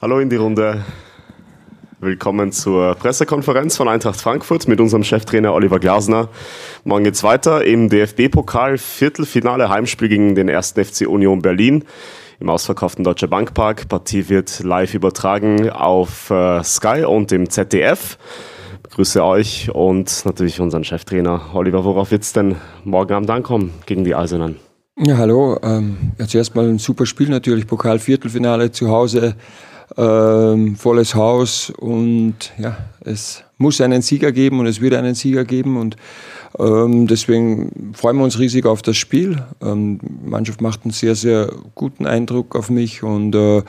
Hallo in die Runde. Willkommen zur Pressekonferenz von Eintracht Frankfurt mit unserem Cheftrainer Oliver Glasner. Morgen geht's weiter im DFB-Pokal Viertelfinale Heimspiel gegen den 1. FC Union Berlin im ausverkauften Deutscher Bankpark. Partie wird live übertragen auf äh, Sky und im ZDF. Grüße euch und natürlich unseren Cheftrainer Oliver. Worauf wird's denn morgen Abend ankommen gegen die Eisernen? Ja, hallo. Ähm, ja, zuerst mal ein super Spiel natürlich. Pokal-Viertelfinale zu Hause ähm, volles Haus und ja, es muss einen Sieger geben und es wird einen Sieger geben und ähm, deswegen freuen wir uns riesig auf das Spiel. Ähm, die Mannschaft macht einen sehr, sehr guten Eindruck auf mich und äh,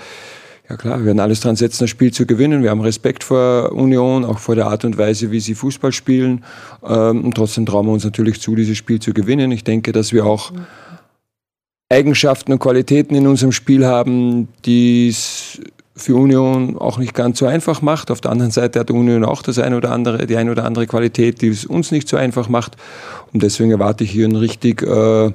ja klar, wir werden alles dran setzen, das Spiel zu gewinnen. Wir haben Respekt vor Union, auch vor der Art und Weise, wie sie Fußball spielen. Ähm, und trotzdem trauen wir uns natürlich zu, dieses Spiel zu gewinnen. Ich denke, dass wir auch Eigenschaften und Qualitäten in unserem Spiel haben, die es für Union auch nicht ganz so einfach macht. Auf der anderen Seite hat Union auch das eine oder andere, die eine oder andere Qualität, die es uns nicht so einfach macht. Und deswegen erwarte ich hier ein richtig äh,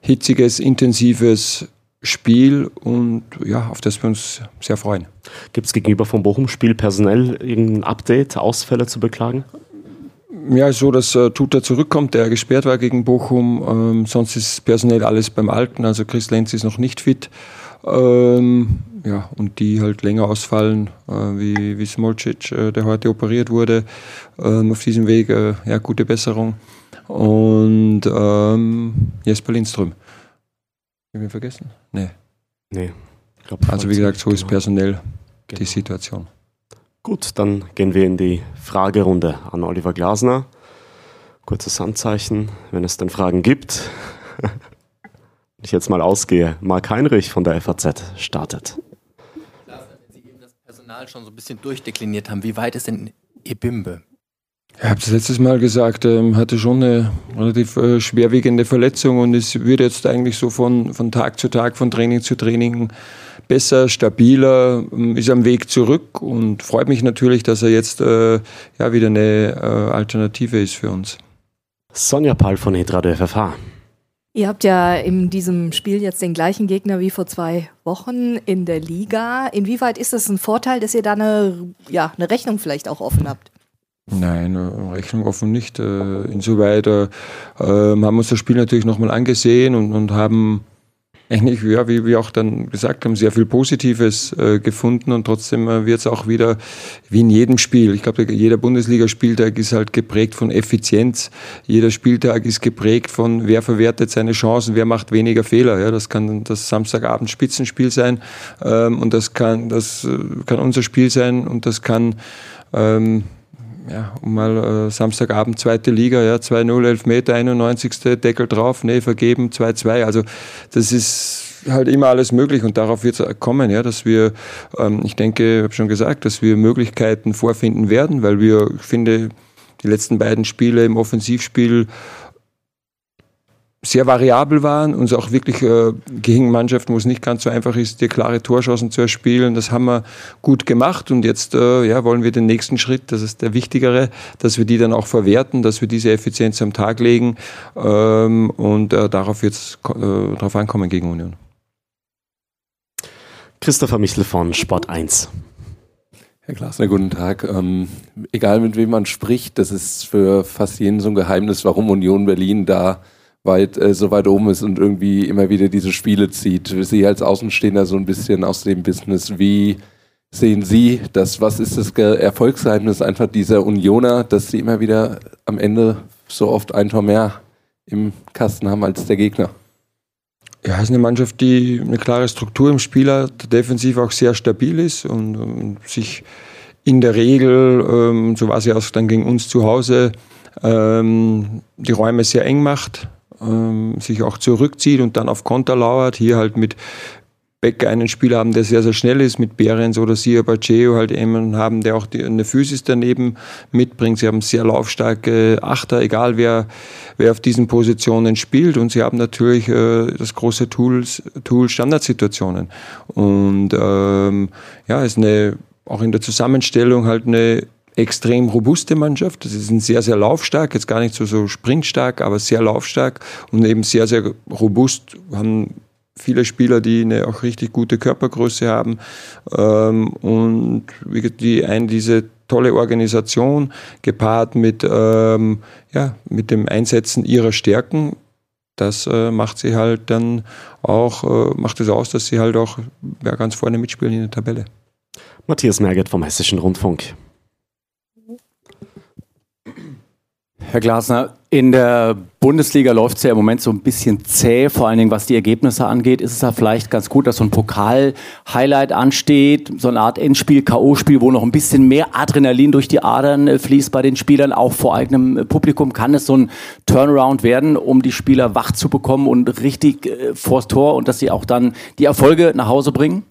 hitziges, intensives Spiel und ja, auf das wir uns sehr freuen. Gibt es gegenüber vom Bochum-Spiel personell irgendein Update, Ausfälle zu beklagen? Ja, so, dass äh, Tuta zurückkommt, der gesperrt war gegen Bochum. Ähm, sonst ist personell alles beim Alten. Also Chris Lenz ist noch nicht fit. Ähm, ja, und die halt länger ausfallen, äh, wie, wie Smolcic, äh, der heute operiert wurde. Ähm, auf diesem Weg, äh, ja, gute Besserung. Und ähm, Jesper Lindström. Haben wir vergessen? Nee. Nee. Glaub, also wie gesagt, so genau. ist personell genau. die Situation. Gut, dann gehen wir in die Fragerunde an Oliver Glasner. Kurzes Handzeichen, wenn es dann Fragen gibt. ich jetzt mal ausgehe, Marc Heinrich von der FAZ startet. Personal schon so ein bisschen durchdekliniert haben, wie weit ist denn Ebimbe? Ich habe es letztes Mal gesagt, ähm, hatte schon eine relativ äh, schwerwiegende Verletzung und es wird jetzt eigentlich so von, von Tag zu Tag, von Training zu Training besser, stabiler, ähm, ist am Weg zurück und freut mich natürlich, dass er jetzt äh, ja, wieder eine äh, Alternative ist für uns. Sonja Paul von Hitradio FFH. Ihr habt ja in diesem Spiel jetzt den gleichen Gegner wie vor zwei Wochen in der Liga. Inwieweit ist das ein Vorteil, dass ihr da eine, ja, eine Rechnung vielleicht auch offen habt? Nein, Rechnung offen nicht. Äh, insoweit äh, haben wir uns das Spiel natürlich nochmal angesehen und, und haben eigentlich, ja, wie wir auch dann gesagt haben, sehr viel Positives äh, gefunden und trotzdem äh, wird es auch wieder wie in jedem Spiel. Ich glaube, jeder Bundesligaspieltag ist halt geprägt von Effizienz. Jeder Spieltag ist geprägt von, wer verwertet seine Chancen, wer macht weniger Fehler. Ja, das kann das Samstagabend Spitzenspiel sein ähm, und das kann, das äh, kann unser Spiel sein und das kann ähm, ja, um mal äh, Samstagabend zweite Liga, ja, 2-0, Elfmeter, 91. Deckel drauf, nee, vergeben, 2-2. Also das ist halt immer alles möglich und darauf wird es kommen, ja, dass wir, ähm, ich denke, ich habe schon gesagt, dass wir Möglichkeiten vorfinden werden, weil wir, ich finde, die letzten beiden Spiele im Offensivspiel sehr variabel waren und es auch wirklich äh, gegen Mannschaften, wo es nicht ganz so einfach ist, dir klare Torschancen zu erspielen. Das haben wir gut gemacht und jetzt äh, ja, wollen wir den nächsten Schritt, das ist der wichtigere, dass wir die dann auch verwerten, dass wir diese Effizienz am Tag legen ähm, und äh, darauf es äh, drauf ankommen gegen Union. Christopher Michel von Sport 1. Herr Glasner, guten Tag. Ähm, egal mit wem man spricht, das ist für fast jeden so ein Geheimnis, warum Union Berlin da weit, äh, so weit oben ist und irgendwie immer wieder diese Spiele zieht. Sie als Außenstehender so ein bisschen aus dem Business, wie sehen Sie das? Was ist das Erfolgsgeheimnis einfach dieser Unioner, dass sie immer wieder am Ende so oft ein Tor mehr im Kasten haben als der Gegner? Ja, es ist eine Mannschaft, die eine klare Struktur im Spiel hat, defensiv auch sehr stabil ist und, und sich in der Regel, ähm, so war sie auch dann gegen uns zu Hause, ähm, die Räume sehr eng macht, ähm, sich auch zurückzieht und dann auf Konter lauert. Hier halt mit Becker einen Spieler haben, der sehr, sehr schnell ist, mit Behrens oder Sia Baceo halt jemanden haben, der auch die, eine Physis daneben mitbringt. Sie haben sehr laufstarke Achter, egal wer, wer auf diesen Positionen spielt. Und sie haben natürlich äh, das große Tools, Tool Standardsituationen. Und ähm, ja, ist eine auch in der Zusammenstellung halt eine extrem robuste Mannschaft. Ist ein sehr, sehr laufstark, jetzt gar nicht so, so sprintstark, aber sehr laufstark und eben sehr, sehr robust, haben viele Spieler, die eine auch richtig gute Körpergröße haben ähm, und die ein diese tolle Organisation gepaart mit ähm, ja mit dem Einsetzen ihrer Stärken das äh, macht sie halt dann auch äh, macht es aus, dass sie halt auch ja, ganz vorne mitspielen in der Tabelle. Matthias Merget vom Hessischen Rundfunk. Herr Glasner, in der Bundesliga läuft es ja im Moment so ein bisschen zäh, vor allen Dingen was die Ergebnisse angeht. Ist es ja vielleicht ganz gut, dass so ein Pokal-Highlight ansteht, so eine Art Endspiel, K.O.-Spiel, wo noch ein bisschen mehr Adrenalin durch die Adern äh, fließt bei den Spielern, auch vor eigenem äh, Publikum. Kann es so ein Turnaround werden, um die Spieler wach zu bekommen und richtig äh, vors Tor und dass sie auch dann die Erfolge nach Hause bringen?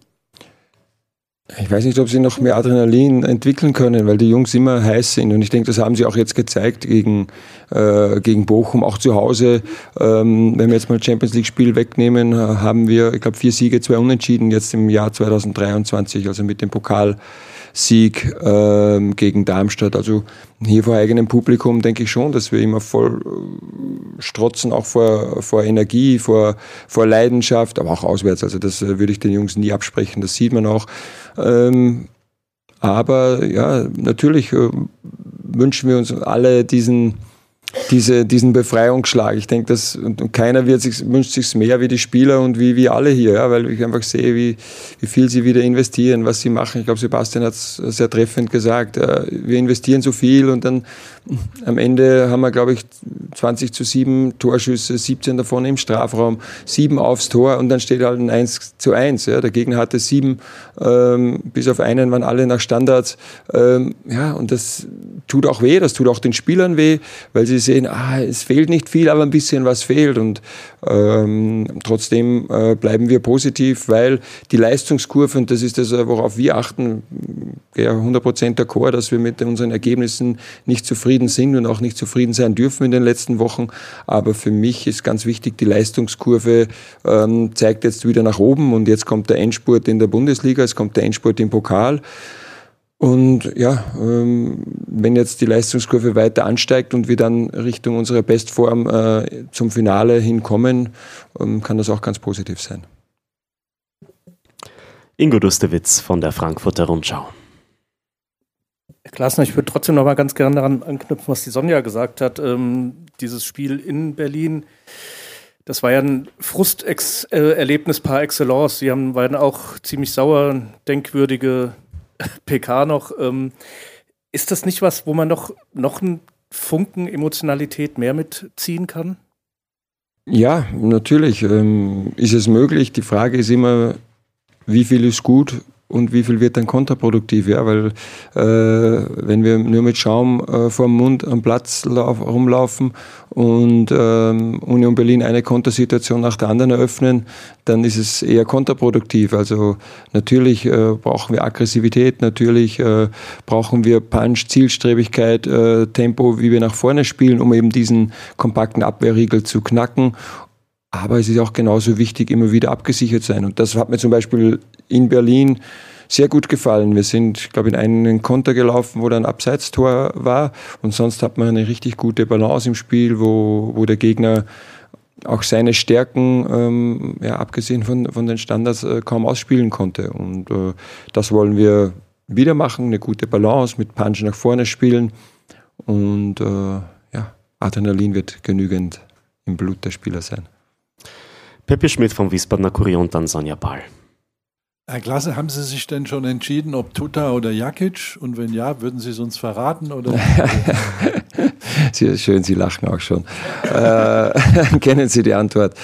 Ich weiß nicht, ob sie noch mehr Adrenalin entwickeln können, weil die Jungs immer heiß sind. Und ich denke, das haben sie auch jetzt gezeigt gegen, äh, gegen Bochum, auch zu Hause. Ähm, wenn wir jetzt mal Champions League-Spiel wegnehmen, haben wir, ich glaube, vier Siege, zwei Unentschieden jetzt im Jahr 2023, also mit dem Pokal. Sieg ähm, gegen Darmstadt. Also hier vor eigenem Publikum denke ich schon, dass wir immer voll äh, strotzen, auch vor, vor Energie, vor, vor Leidenschaft, aber auch auswärts. Also das äh, würde ich den Jungs nie absprechen. Das sieht man auch. Ähm, aber ja, natürlich äh, wünschen wir uns alle diesen diese, diesen Befreiungsschlag. Ich denke, dass und keiner wird sich, wünscht sich mehr wie die Spieler und wie wir alle hier, ja, weil ich einfach sehe, wie, wie viel sie wieder investieren, was sie machen. Ich glaube, Sebastian hat es sehr treffend gesagt. Wir investieren so viel und dann am Ende haben wir, glaube ich, 20 zu 7 Torschüsse, 17 davon im Strafraum, 7 aufs Tor und dann steht halt ein 1 zu 1. Ja. Der Gegner hatte 7, ähm, bis auf einen waren alle nach Standards. Ähm, ja, und das tut auch weh, das tut auch den Spielern weh, weil sie sehen, ah, es fehlt nicht viel, aber ein bisschen was fehlt. Und ähm, trotzdem äh, bleiben wir positiv, weil die Leistungskurve, und das ist das, worauf wir achten, ja, 100% d'accord, dass wir mit unseren Ergebnissen nicht zufrieden sind und auch nicht zufrieden sein dürfen in den letzten Wochen. Aber für mich ist ganz wichtig, die Leistungskurve ähm, zeigt jetzt wieder nach oben und jetzt kommt der Endspurt in der Bundesliga, es kommt der Endspurt im Pokal. Und ja, ähm, wenn jetzt die Leistungskurve weiter ansteigt und wir dann Richtung unserer Bestform äh, zum Finale hinkommen, ähm, kann das auch ganz positiv sein. Ingo Dustewitz von der Frankfurter Rundschau. Herr Klasner, ich würde trotzdem noch mal ganz gerne daran anknüpfen, was die Sonja gesagt hat. Ähm, dieses Spiel in Berlin, das war ja ein Frusterlebnis par excellence. Sie haben, waren auch ziemlich sauer, denkwürdige PK noch. Ähm, ist das nicht was, wo man noch, noch einen Funken Emotionalität mehr mitziehen kann? Ja, natürlich ähm, ist es möglich. Die Frage ist immer, wie viel ist gut und wie viel wird dann kontraproduktiv, ja, weil äh, wenn wir nur mit Schaum äh, vor dem Mund am Platz lauf, rumlaufen und ähm, Union Berlin eine Kontersituation nach der anderen eröffnen, dann ist es eher kontraproduktiv. Also natürlich äh, brauchen wir Aggressivität, natürlich äh, brauchen wir Punch, Zielstrebigkeit, äh, Tempo, wie wir nach vorne spielen, um eben diesen kompakten Abwehrriegel zu knacken. Aber es ist auch genauso wichtig, immer wieder abgesichert sein. Und das hat mir zum Beispiel in Berlin sehr gut gefallen. Wir sind, glaube ich, in einen Konter gelaufen, wo dann Abseitstor war. Und sonst hat man eine richtig gute Balance im Spiel, wo, wo der Gegner auch seine Stärken, ähm, ja, abgesehen von, von den Standards, äh, kaum ausspielen konnte. Und äh, das wollen wir wieder machen, eine gute Balance mit Punch nach vorne spielen. Und äh, ja, Adrenalin wird genügend im Blut der Spieler sein. Peppi Schmidt vom Wiesbadener Kurier und dann Sonja Ball. Herr Klasse, haben Sie sich denn schon entschieden, ob Tuta oder Jakic? Und wenn ja, würden Sie es uns verraten? Oder? Sie, schön, Sie lachen auch schon. äh, kennen Sie die Antwort?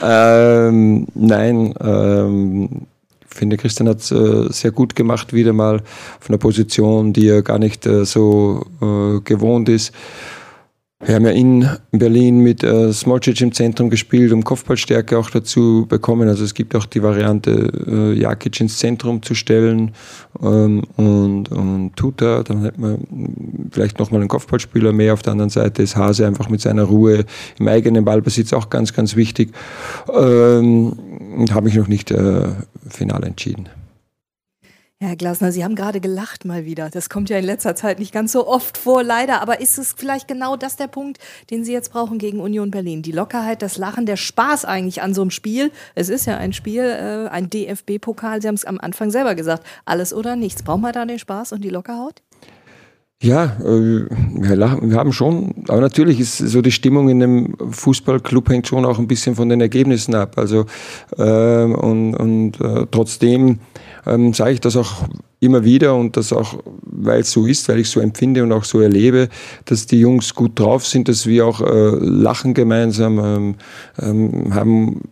Ähm, nein, ähm, ich finde, Christian hat es äh, sehr gut gemacht, wieder mal von einer Position, die er gar nicht äh, so äh, gewohnt ist. Wir haben ja in Berlin mit äh, Smolcic im Zentrum gespielt, um Kopfballstärke auch dazu bekommen. Also es gibt auch die Variante, äh, Jakic ins Zentrum zu stellen ähm, und, und Tuta. Dann hätte man vielleicht nochmal einen Kopfballspieler mehr. Auf der anderen Seite ist Hase einfach mit seiner Ruhe im eigenen Ballbesitz auch ganz, ganz wichtig. Ähm, habe mich noch nicht äh, final entschieden. Herr Glasner, Sie haben gerade gelacht mal wieder. Das kommt ja in letzter Zeit nicht ganz so oft vor, leider. Aber ist es vielleicht genau das der Punkt, den Sie jetzt brauchen gegen Union Berlin? Die Lockerheit, das Lachen, der Spaß eigentlich an so einem Spiel. Es ist ja ein Spiel, äh, ein DFB-Pokal. Sie haben es am Anfang selber gesagt. Alles oder nichts. Brauchen wir da den Spaß und die Lockerhaut? Ja, äh, wir, haben schon, aber natürlich ist so die Stimmung in dem Fußballclub hängt schon auch ein bisschen von den Ergebnissen ab. Also äh, und, und äh, trotzdem ähm, sage ich das auch immer wieder und das auch, weil es so ist, weil ich so empfinde und auch so erlebe, dass die Jungs gut drauf sind, dass wir auch äh, lachen gemeinsam, ähm, ähm, haben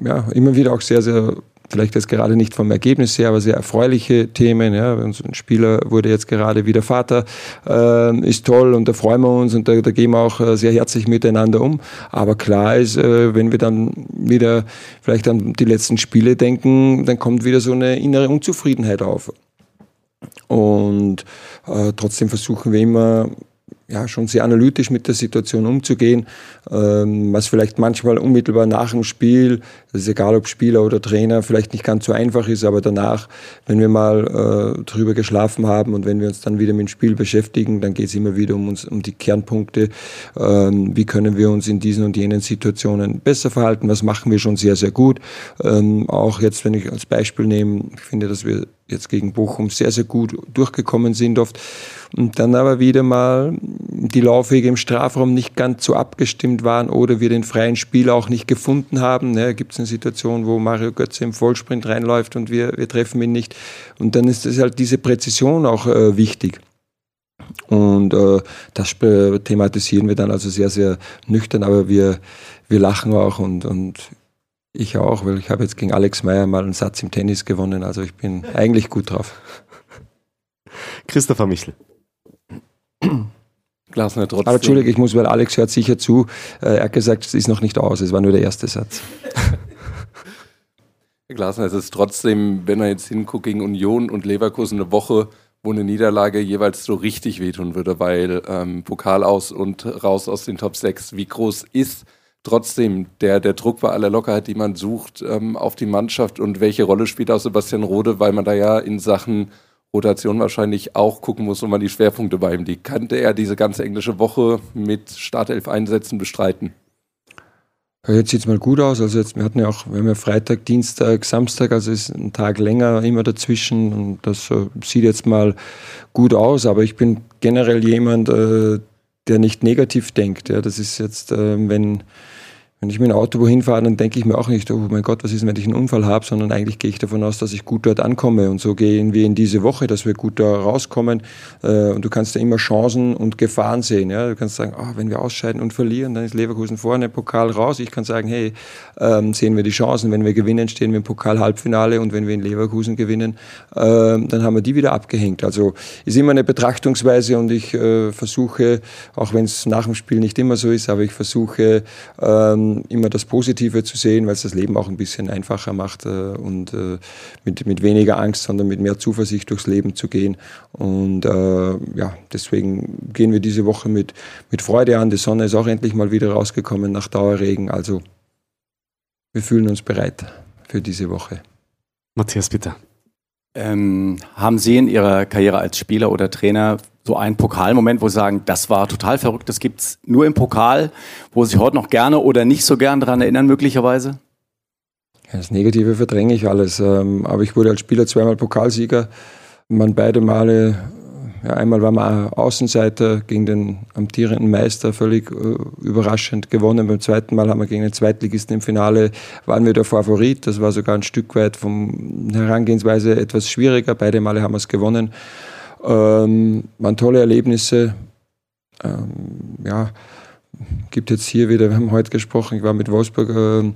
ja immer wieder auch sehr, sehr vielleicht jetzt gerade nicht vom Ergebnis her, aber sehr erfreuliche Themen. Ja. Ein Spieler wurde jetzt gerade wieder Vater, äh, ist toll und da freuen wir uns und da, da gehen wir auch äh, sehr herzlich miteinander um. Aber klar ist, äh, wenn wir dann wieder vielleicht an die letzten Spiele denken, dann kommt wieder so eine innere Unzufriedenheit auf. Und äh, trotzdem versuchen wir immer ja, schon sehr analytisch mit der Situation umzugehen, ähm, was vielleicht manchmal unmittelbar nach dem Spiel, das ist egal ob Spieler oder Trainer, vielleicht nicht ganz so einfach ist, aber danach, wenn wir mal äh, drüber geschlafen haben und wenn wir uns dann wieder mit dem Spiel beschäftigen, dann geht es immer wieder um uns, um die Kernpunkte, ähm, wie können wir uns in diesen und jenen Situationen besser verhalten, was machen wir schon sehr, sehr gut. Ähm, auch jetzt, wenn ich als Beispiel nehme, ich finde, dass wir jetzt gegen Bochum sehr, sehr gut durchgekommen sind oft. Und dann aber wieder mal die Laufwege im Strafraum nicht ganz so abgestimmt waren oder wir den freien Spieler auch nicht gefunden haben. Ne, Gibt es eine Situation, wo Mario Götze im Vollsprint reinläuft und wir, wir treffen ihn nicht. Und dann ist es halt diese Präzision auch äh, wichtig. Und äh, das thematisieren wir dann also sehr, sehr nüchtern, aber wir, wir lachen auch und, und ich auch, weil ich habe jetzt gegen Alex Meyer mal einen Satz im Tennis gewonnen, also ich bin eigentlich gut drauf. Christopher Michel. Glasner trotzdem. Aber Entschuldigung, ich muss, weil Alex hört sicher zu. Äh, er hat gesagt, es ist noch nicht aus, es war nur der erste Satz. Herr Glasner, es ist trotzdem, wenn er jetzt hinguckt gegen Union und Leverkusen eine Woche, wo eine Niederlage jeweils so richtig wehtun würde, weil ähm, Pokal aus und raus aus den Top 6, wie groß ist trotzdem der, der Druck bei aller Lockerheit, die man sucht, ähm, auf die Mannschaft und welche Rolle spielt auch Sebastian Rode, weil man da ja in Sachen Rotation wahrscheinlich auch gucken muss, wo man die Schwerpunkte bei ihm liegt. Kannte er diese ganze englische Woche mit Startelf-Einsätzen bestreiten? Ja, jetzt sieht es mal gut aus. Also jetzt, wir hatten ja auch, wir haben ja Freitag, Dienstag, Samstag, also ist ein Tag länger immer dazwischen und das äh, sieht jetzt mal gut aus. Aber ich bin generell jemand, äh, der nicht negativ denkt. Ja, das ist jetzt, äh, wenn wenn ich mit dem Auto wohin fahre, dann denke ich mir auch nicht, oh mein Gott, was ist, wenn ich einen Unfall habe, sondern eigentlich gehe ich davon aus, dass ich gut dort ankomme. Und so gehen wir in diese Woche, dass wir gut da rauskommen. Äh, und du kannst da immer Chancen und Gefahren sehen. Du kannst sagen, oh, wenn wir ausscheiden und verlieren, dann ist Leverkusen vorne, Pokal raus. Ich kann sagen, hey, ähm, sehen wir die Chancen. Wenn wir gewinnen, stehen wir im Pokal-Halbfinale. Und wenn wir in Leverkusen gewinnen, äh, dann haben wir die wieder abgehängt. Also ist immer eine Betrachtungsweise und ich äh, versuche, auch wenn es nach dem Spiel nicht immer so ist, aber ich versuche, immer das Positive zu sehen, weil es das Leben auch ein bisschen einfacher macht äh, und äh, mit, mit weniger Angst, sondern mit mehr Zuversicht durchs Leben zu gehen. Und äh, ja, deswegen gehen wir diese Woche mit, mit Freude an. Die Sonne ist auch endlich mal wieder rausgekommen nach Dauerregen. Also wir fühlen uns bereit für diese Woche. Matthias, bitte. Ähm, haben Sie in Ihrer Karriere als Spieler oder Trainer so einen Pokalmoment, wo Sie sagen, das war total verrückt, das gibt es nur im Pokal, wo Sie sich heute noch gerne oder nicht so gern daran erinnern, möglicherweise? Das Negative verdränge ich alles. Ähm, aber ich wurde als Spieler zweimal Pokalsieger. Man beide Male, ja, einmal war man Außenseiter gegen den amtierenden Meister, völlig äh, überraschend gewonnen. Beim zweiten Mal haben wir gegen den Zweitligisten im Finale, waren wir der Favorit. Das war sogar ein Stück weit vom Herangehensweise etwas schwieriger. Beide Male haben wir es gewonnen. Ähm, waren tolle Erlebnisse. Ähm, ja, gibt jetzt hier wieder, wir haben heute gesprochen, ich war mit Wolfsburg äh,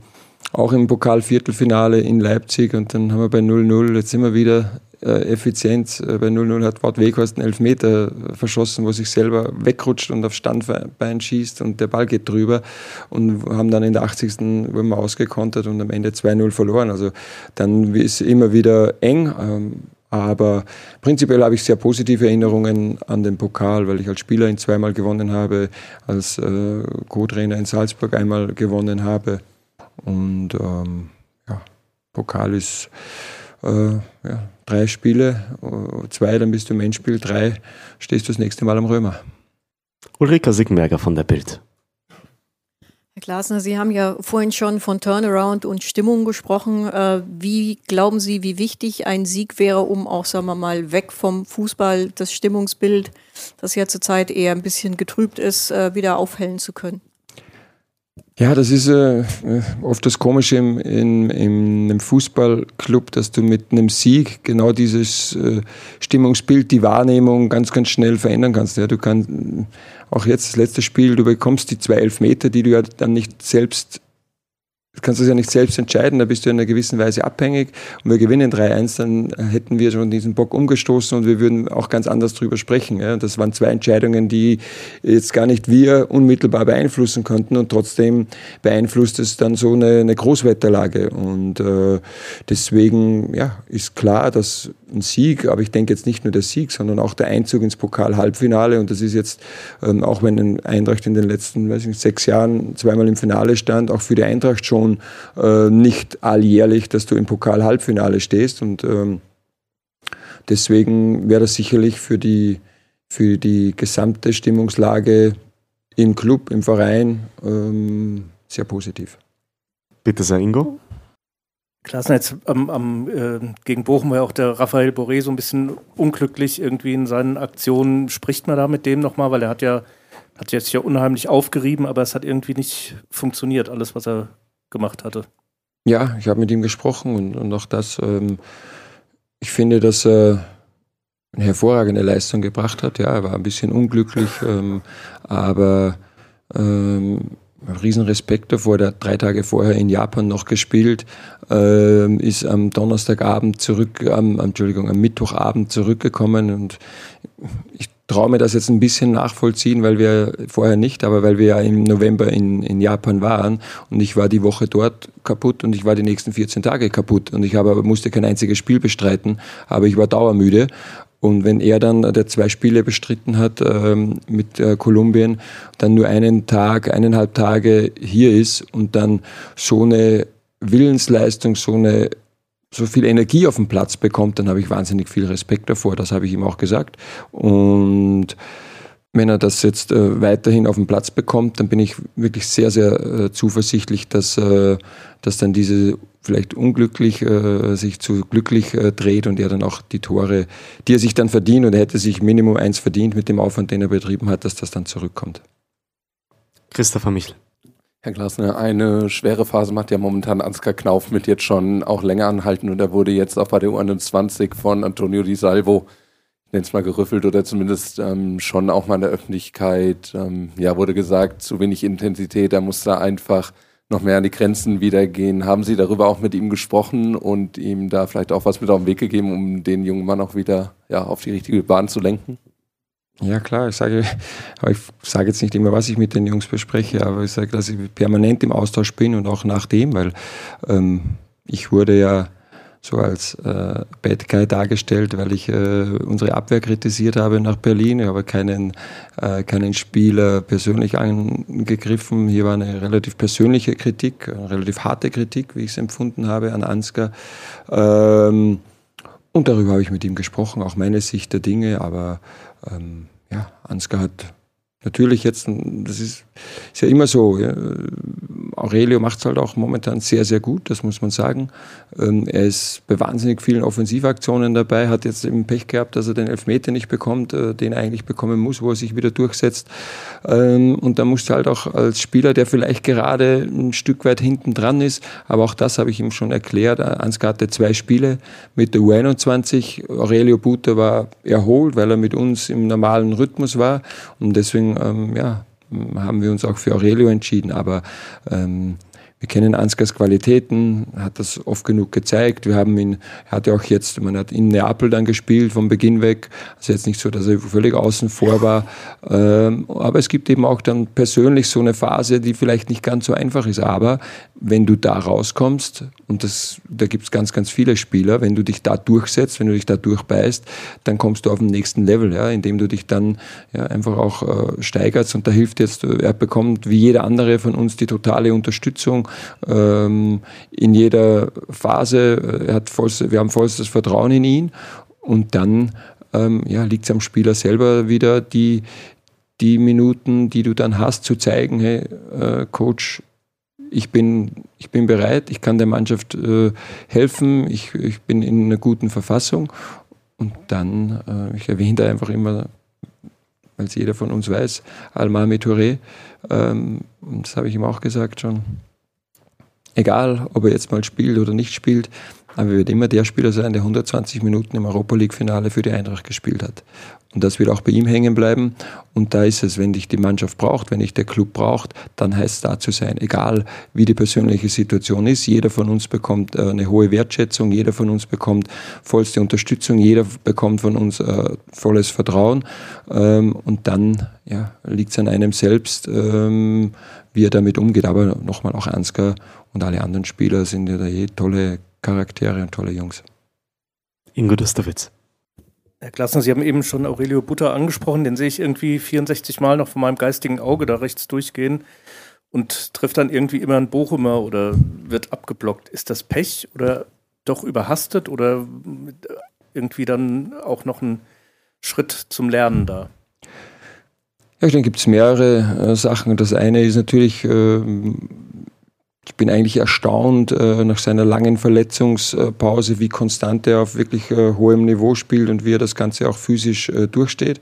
auch im Pokalviertelfinale in Leipzig und dann haben wir bei 0-0, jetzt sind wir wieder äh, Effizienz. Äh, bei 0-0 hat Wort Weghorst einen Elfmeter verschossen, wo sich selber wegrutscht und auf Standbein schießt und der Ball geht drüber und haben dann in der 80. wurden wir ausgekontert und am Ende 2-0 verloren. Also dann ist immer wieder eng. Ähm, aber prinzipiell habe ich sehr positive Erinnerungen an den Pokal, weil ich als Spieler ihn zweimal gewonnen habe, als äh, Co-Trainer in Salzburg einmal gewonnen habe. Und ähm, ja, Pokal ist äh, ja, drei Spiele, äh, zwei, dann bist du im Endspiel, drei stehst du das nächste Mal am Römer. Ulrika Siggenberger von der Bild. Herr Glasner, Sie haben ja vorhin schon von Turnaround und Stimmung gesprochen. Äh, wie glauben Sie, wie wichtig ein Sieg wäre, um auch, sagen wir mal, weg vom Fußball das Stimmungsbild, das ja zurzeit eher ein bisschen getrübt ist, äh, wieder aufhellen zu können? Ja, das ist äh, oft das Komische im, in einem Fußballclub, dass du mit einem Sieg genau dieses äh, Stimmungsbild, die Wahrnehmung ganz, ganz schnell verändern kannst. Ja, du kannst auch jetzt das letzte Spiel, du bekommst die zwei Elfmeter, die du ja dann nicht selbst Du kannst das ja nicht selbst entscheiden, da bist du in einer gewissen Weise abhängig. Und wir gewinnen 3-1, dann hätten wir schon diesen Bock umgestoßen und wir würden auch ganz anders drüber sprechen. Das waren zwei Entscheidungen, die jetzt gar nicht wir unmittelbar beeinflussen konnten und trotzdem beeinflusst es dann so eine, eine Großwetterlage. Und äh, deswegen ja, ist klar, dass ein Sieg, aber ich denke jetzt nicht nur der Sieg, sondern auch der Einzug ins Pokal-Halbfinale und das ist jetzt, ähm, auch wenn ein Eintracht in den letzten weiß nicht, sechs Jahren zweimal im Finale stand, auch für die Eintracht schon äh, nicht alljährlich, dass du im Pokal-Halbfinale stehst. Und ähm, deswegen wäre das sicherlich für die, für die gesamte Stimmungslage im Club, im Verein ähm, sehr positiv. Bitte sehr, Ingo. Klassen jetzt am, am äh, gegen Bochum war ja auch der Raphael Boré so ein bisschen unglücklich irgendwie in seinen Aktionen. Spricht man da mit dem nochmal, weil er hat ja hat jetzt ja unheimlich aufgerieben, aber es hat irgendwie nicht funktioniert, alles, was er gemacht hatte. Ja, ich habe mit ihm gesprochen und, und auch das. Ähm, ich finde, dass er eine hervorragende Leistung gebracht hat. Ja, er war ein bisschen unglücklich, ähm, aber ähm, riesen Respekt davor. Der drei Tage vorher in Japan noch gespielt, ähm, ist am Donnerstagabend zurück, am, Entschuldigung, am Mittwochabend zurückgekommen und ich traue mir das jetzt ein bisschen nachvollziehen, weil wir vorher nicht, aber weil wir ja im November in, in Japan waren und ich war die Woche dort kaputt und ich war die nächsten 14 Tage kaputt und ich habe, musste kein einziges Spiel bestreiten, aber ich war dauermüde und wenn er dann, der zwei Spiele bestritten hat ähm, mit äh, Kolumbien, dann nur einen Tag, eineinhalb Tage hier ist und dann so eine Willensleistung, so eine so viel Energie auf dem Platz bekommt, dann habe ich wahnsinnig viel Respekt davor. Das habe ich ihm auch gesagt. Und wenn er das jetzt äh, weiterhin auf den Platz bekommt, dann bin ich wirklich sehr, sehr äh, zuversichtlich, dass, äh, dass dann diese vielleicht unglücklich äh, sich zu glücklich äh, dreht und er dann auch die Tore, die er sich dann verdient und er hätte sich Minimum eins verdient mit dem Aufwand, den er betrieben hat, dass das dann zurückkommt. Christopher Michel. Herr Glasner, eine schwere Phase macht ja momentan Ansgar Knauf mit jetzt schon auch länger anhalten und er wurde jetzt auch bei der U21 von Antonio Di Salvo, nenne es mal gerüffelt oder zumindest ähm, schon auch mal in der Öffentlichkeit, ähm, ja, wurde gesagt, zu wenig Intensität, er muss da einfach noch mehr an die Grenzen wieder gehen. Haben Sie darüber auch mit ihm gesprochen und ihm da vielleicht auch was mit auf den Weg gegeben, um den jungen Mann auch wieder ja, auf die richtige Bahn zu lenken? Ja klar, ich sage, ich sage jetzt nicht immer, was ich mit den Jungs bespreche, aber ich sage, dass ich permanent im Austausch bin und auch nach dem, weil ähm, ich wurde ja so als äh, Bad Guy dargestellt, weil ich äh, unsere Abwehr kritisiert habe nach Berlin. Ich habe keinen, äh, keinen Spieler persönlich angegriffen. Hier war eine relativ persönliche Kritik, eine relativ harte Kritik, wie ich es empfunden habe, an Ansgar. Ähm, und darüber habe ich mit ihm gesprochen, auch meine Sicht der Dinge, aber ähm, ja, Ansgar hat natürlich jetzt, das ist, ist ja immer so, ja, Aurelio macht es halt auch momentan sehr, sehr gut, das muss man sagen. Ähm, er ist bei wahnsinnig vielen Offensivaktionen dabei, hat jetzt eben Pech gehabt, dass er den Elfmeter nicht bekommt, äh, den er eigentlich bekommen muss, wo er sich wieder durchsetzt. Ähm, und da musst du halt auch als Spieler, der vielleicht gerade ein Stück weit hinten dran ist, aber auch das habe ich ihm schon erklärt. Ansgar hatte zwei Spiele mit der U21. Aurelio Buter war erholt, weil er mit uns im normalen Rhythmus war. Und deswegen, ähm, ja, haben wir uns auch für Aurelio entschieden. Aber ähm, wir kennen Ansgars Qualitäten, hat das oft genug gezeigt. Wir haben ihn, er hatte auch jetzt, man hat in Neapel dann gespielt vom Beginn weg. Also jetzt nicht so, dass er völlig außen vor war. Ähm, aber es gibt eben auch dann persönlich so eine Phase, die vielleicht nicht ganz so einfach ist. Aber wenn du da rauskommst, und das, da gibt es ganz, ganz viele Spieler, wenn du dich da durchsetzt, wenn du dich da durchbeißt, dann kommst du auf den nächsten Level, ja, indem du dich dann ja, einfach auch äh, steigerst. Und da hilft jetzt, er bekommt wie jeder andere von uns die totale Unterstützung ähm, in jeder Phase. Er hat vollstes, wir haben vollstes Vertrauen in ihn. Und dann ähm, ja, liegt es am Spieler selber wieder, die, die Minuten, die du dann hast, zu zeigen, hey, äh, Coach, ich bin, ich bin bereit, ich kann der Mannschaft äh, helfen, ich, ich bin in einer guten Verfassung. Und dann, äh, ich erwähne da einfach immer, weil es jeder von uns weiß, Almami Touré, ähm, das habe ich ihm auch gesagt schon, egal ob er jetzt mal spielt oder nicht spielt, aber er wird immer der Spieler sein, der 120 Minuten im Europa League-Finale für die Eintracht gespielt hat. Und das wird auch bei ihm hängen bleiben. Und da ist es, wenn dich die Mannschaft braucht, wenn dich der Club braucht, dann heißt es da zu sein. Egal wie die persönliche Situation ist. Jeder von uns bekommt äh, eine hohe Wertschätzung, jeder von uns bekommt vollste Unterstützung, jeder bekommt von uns äh, volles Vertrauen. Ähm, und dann ja, liegt es an einem selbst, ähm, wie er damit umgeht. Aber nochmal auch Ansgar und alle anderen Spieler sind ja da eh tolle Charaktere und tolle Jungs. Ingo Dusterwitz. Herr Klassner, Sie haben eben schon Aurelio Butter angesprochen, den sehe ich irgendwie 64 Mal noch von meinem geistigen Auge da rechts durchgehen und trifft dann irgendwie immer einen Bochumer oder wird abgeblockt. Ist das Pech oder doch überhastet oder irgendwie dann auch noch ein Schritt zum Lernen da? Ja, ich denke, gibt es mehrere äh, Sachen. Das eine ist natürlich, äh, ich bin eigentlich erstaunt äh, nach seiner langen Verletzungspause, wie konstant er auf wirklich äh, hohem Niveau spielt und wie er das Ganze auch physisch äh, durchsteht.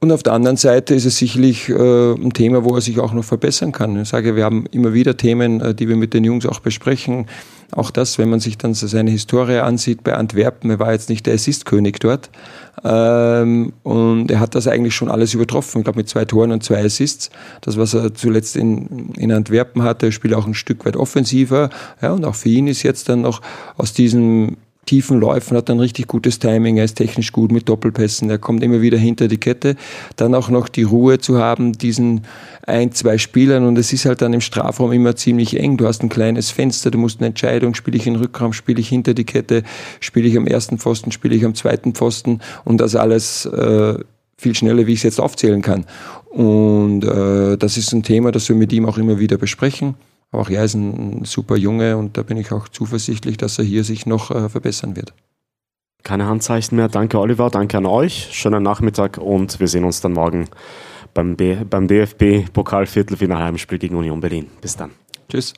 Und auf der anderen Seite ist es sicherlich äh, ein Thema, wo er sich auch noch verbessern kann. Ich sage, wir haben immer wieder Themen, äh, die wir mit den Jungs auch besprechen. Auch das, wenn man sich dann seine Historie ansieht bei Antwerpen, er war jetzt nicht der Assistkönig dort. Ähm, und er hat das eigentlich schon alles übertroffen. Ich glaube, mit zwei Toren und zwei Assists. Das, was er zuletzt in, in Antwerpen hatte, spielt auch ein Stück weit offensiver. Ja, und auch für ihn ist jetzt dann noch aus diesem tiefen Läufen, hat ein richtig gutes Timing, er ist technisch gut mit Doppelpässen, er kommt immer wieder hinter die Kette. Dann auch noch die Ruhe zu haben, diesen ein, zwei Spielern und es ist halt dann im Strafraum immer ziemlich eng. Du hast ein kleines Fenster, du musst eine Entscheidung, spiele ich in den Rückraum, spiele ich hinter die Kette, spiele ich am ersten Pfosten, spiele ich am zweiten Pfosten und das alles äh, viel schneller, wie ich es jetzt aufzählen kann. Und äh, das ist ein Thema, das wir mit ihm auch immer wieder besprechen. Aber auch er ist ein super Junge und da bin ich auch zuversichtlich, dass er hier sich noch äh, verbessern wird. Keine Handzeichen mehr. Danke, Oliver. Danke an euch. Schönen Nachmittag und wir sehen uns dann morgen beim, beim DFB-Pokal-Viertelfinale-Heimspiel gegen Union Berlin. Bis dann. Tschüss.